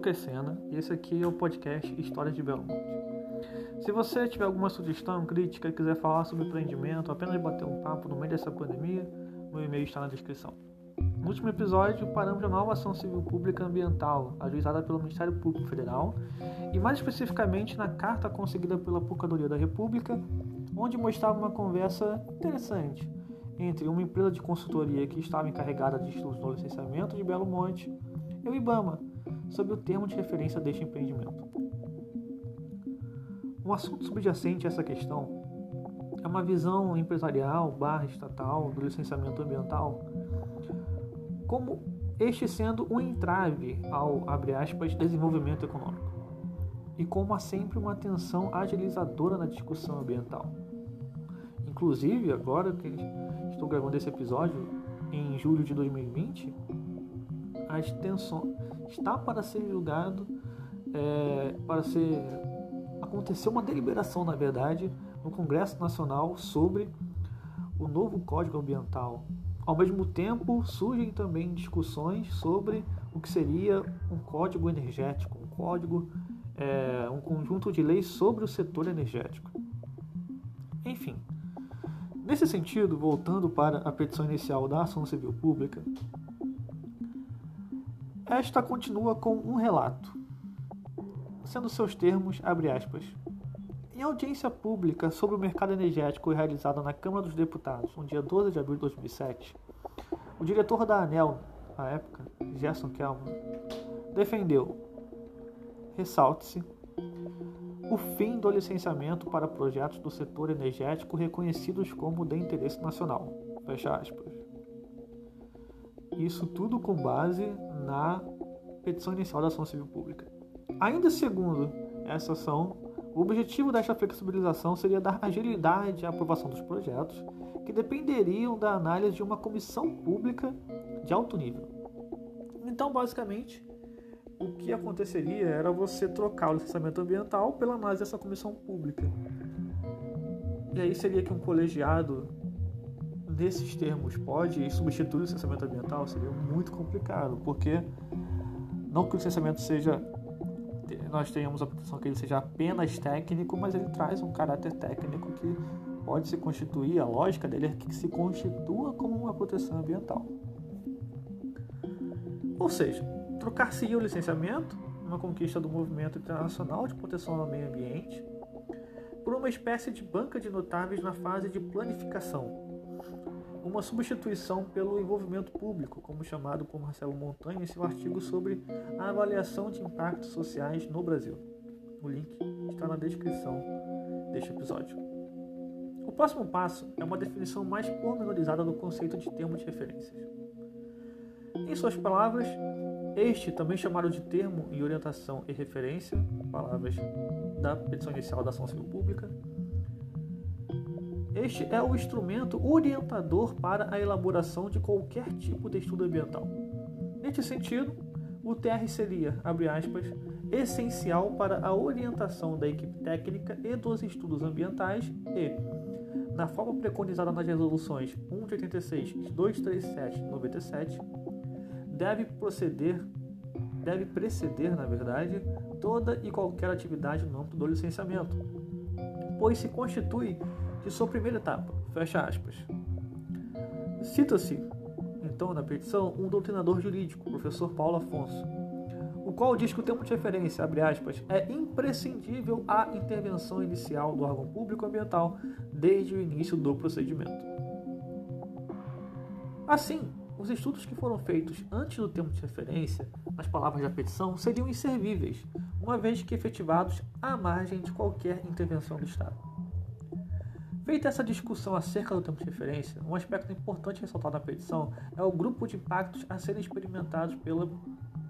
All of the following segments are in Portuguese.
Lucas Sena e esse aqui é o podcast Histórias de Belo Monte. Se você tiver alguma sugestão, crítica quiser falar sobre empreendimento, apenas bater um papo no meio dessa pandemia, meu e-mail está na descrição. No último episódio, paramos a nova ação civil pública ambiental, ajuizada pelo Ministério Público Federal, e mais especificamente na carta conseguida pela Procuradoria da República, onde mostrava uma conversa interessante entre uma empresa de consultoria que estava encarregada de estudos no licenciamento de Belo Monte e o IBAMA, sobre o termo de referência deste empreendimento. Um assunto subjacente a essa questão é uma visão empresarial barra estatal do licenciamento ambiental como este sendo um entrave ao, aspas, desenvolvimento econômico e como há sempre uma atenção agilizadora na discussão ambiental. Inclusive, agora que estou gravando esse episódio, em julho de 2020, a extensão está para ser julgado, é, para ser aconteceu uma deliberação, na verdade, no Congresso Nacional sobre o novo Código Ambiental. Ao mesmo tempo, surgem também discussões sobre o que seria um código energético, um código, é, um conjunto de leis sobre o setor energético. Enfim, nesse sentido, voltando para a petição inicial da ação civil pública, esta continua com um relato, sendo seus termos, abre aspas, em audiência pública sobre o mercado energético realizada na Câmara dos Deputados, no dia 12 de abril de 2007, o diretor da ANEL, na época, Gerson Kelman, defendeu, ressalte-se, o fim do licenciamento para projetos do setor energético reconhecidos como de interesse nacional. Fecha aspas. Isso tudo com base na petição inicial da ação civil pública. Ainda segundo essa ação, o objetivo desta flexibilização seria dar agilidade à aprovação dos projetos, que dependeriam da análise de uma comissão pública de alto nível. Então, basicamente, o que aconteceria era você trocar o licenciamento ambiental pela análise dessa comissão pública. E aí seria que um colegiado desses termos pode substituir o licenciamento ambiental seria muito complicado, porque não que o licenciamento seja nós tenhamos a proteção que ele seja apenas técnico, mas ele traz um caráter técnico que pode se constituir, a lógica dele é que se constitua como uma proteção ambiental. Ou seja, trocar-se o licenciamento, uma conquista do movimento internacional de proteção ao meio ambiente, por uma espécie de banca de notáveis na fase de planificação, uma substituição pelo envolvimento público, como chamado por Marcelo Montanha em seu artigo sobre a avaliação de impactos sociais no Brasil. O link está na descrição deste episódio. O próximo passo é uma definição mais pormenorizada do conceito de termo de referências. Em suas palavras, este, também chamado de termo em orientação e referência, palavras da petição inicial da ação civil pública, este é o instrumento orientador para a elaboração de qualquer tipo de estudo ambiental. Neste sentido, o TR seria, abre aspas, essencial para a orientação da equipe técnica e dos estudos ambientais e, na forma preconizada nas resoluções 1 de 86 e 237 de 97, deve proceder, deve preceder, na verdade, toda e qualquer atividade no âmbito do licenciamento, pois se constitui de sua primeira etapa. Fecha aspas. Cita-se, então, na petição, um doutrinador jurídico, o professor Paulo Afonso, o qual diz que o termo de referência, abre aspas, é imprescindível à intervenção inicial do órgão público ambiental desde o início do procedimento. Assim, os estudos que foram feitos antes do termo de referência, nas palavras da petição, seriam inservíveis, uma vez que efetivados à margem de qualquer intervenção do Estado. Feita essa discussão acerca do tempo de referência, um aspecto importante ressaltado na petição é o grupo de impactos a serem experimentados pela,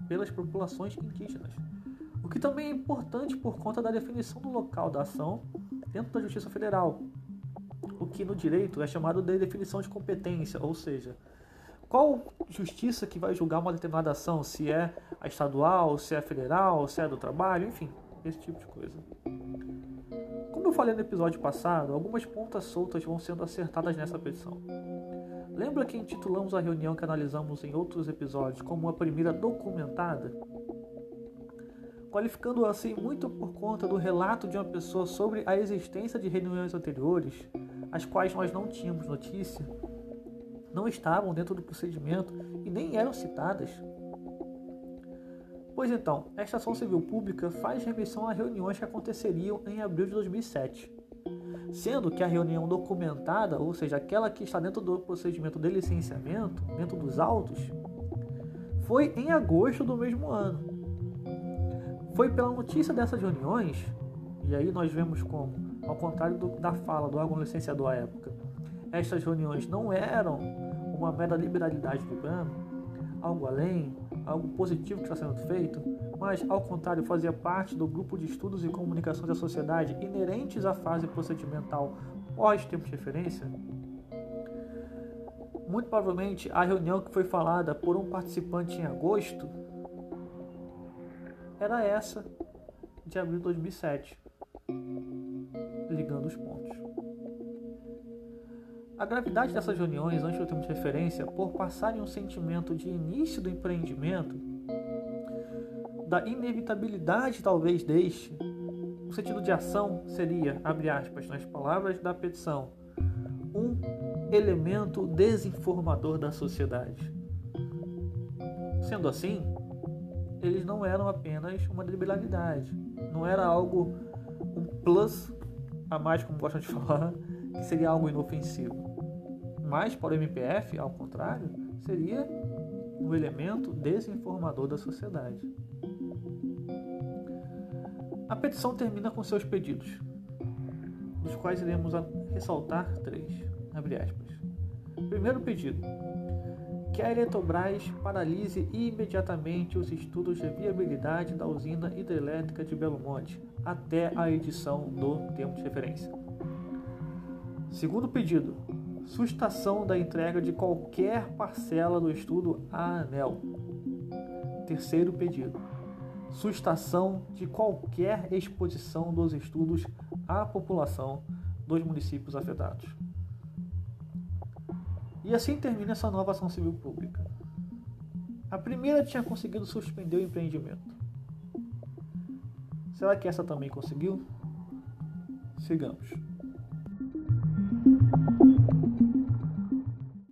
pelas populações indígenas, o que também é importante por conta da definição do local da ação dentro da Justiça Federal, o que no direito é chamado de definição de competência, ou seja, qual justiça que vai julgar uma determinada ação, se é a estadual, se é federal, se é do trabalho, enfim, esse tipo de coisa. Eu falei no episódio passado, algumas pontas soltas vão sendo acertadas nessa petição. Lembra que intitulamos a reunião que analisamos em outros episódios como a primeira documentada? qualificando assim muito por conta do relato de uma pessoa sobre a existência de reuniões anteriores, as quais nós não tínhamos notícia, não estavam dentro do procedimento e nem eram citadas. Pois então, esta ação civil pública faz remissão a reuniões que aconteceriam em abril de 2007, sendo que a reunião documentada, ou seja, aquela que está dentro do procedimento de licenciamento, dentro dos autos, foi em agosto do mesmo ano. Foi pela notícia dessas reuniões, e aí nós vemos como, ao contrário do, da fala do órgão licenciador à época, estas reuniões não eram uma mera liberalidade do plano, algo além, algo positivo que está sendo feito, mas ao contrário fazia parte do grupo de estudos e comunicação da sociedade inerentes à fase procedimental pós-tempo de referência, muito provavelmente a reunião que foi falada por um participante em agosto era essa de abril de 2007, A gravidade dessas reuniões antes do tempo de referência, por passarem um sentimento de início do empreendimento, da inevitabilidade talvez deste, o sentido de ação seria, abre aspas, nas palavras da petição, um elemento desinformador da sociedade. Sendo assim, eles não eram apenas uma liberalidade, não era algo, um plus a mais, como gostam de falar, que seria algo inofensivo. Mas para o MPF, ao contrário, seria um elemento desinformador da sociedade. A petição termina com seus pedidos, dos quais iremos ressaltar três. Primeiro pedido: que a Eletrobras paralise imediatamente os estudos de viabilidade da usina hidrelétrica de Belo Monte até a edição do tempo de referência. Segundo pedido: sustação da entrega de qualquer parcela do estudo à ANEL. Terceiro pedido: sustação de qualquer exposição dos estudos à população dos municípios afetados. E assim termina essa nova ação civil pública. A primeira tinha conseguido suspender o empreendimento. Será que essa também conseguiu? Sigamos.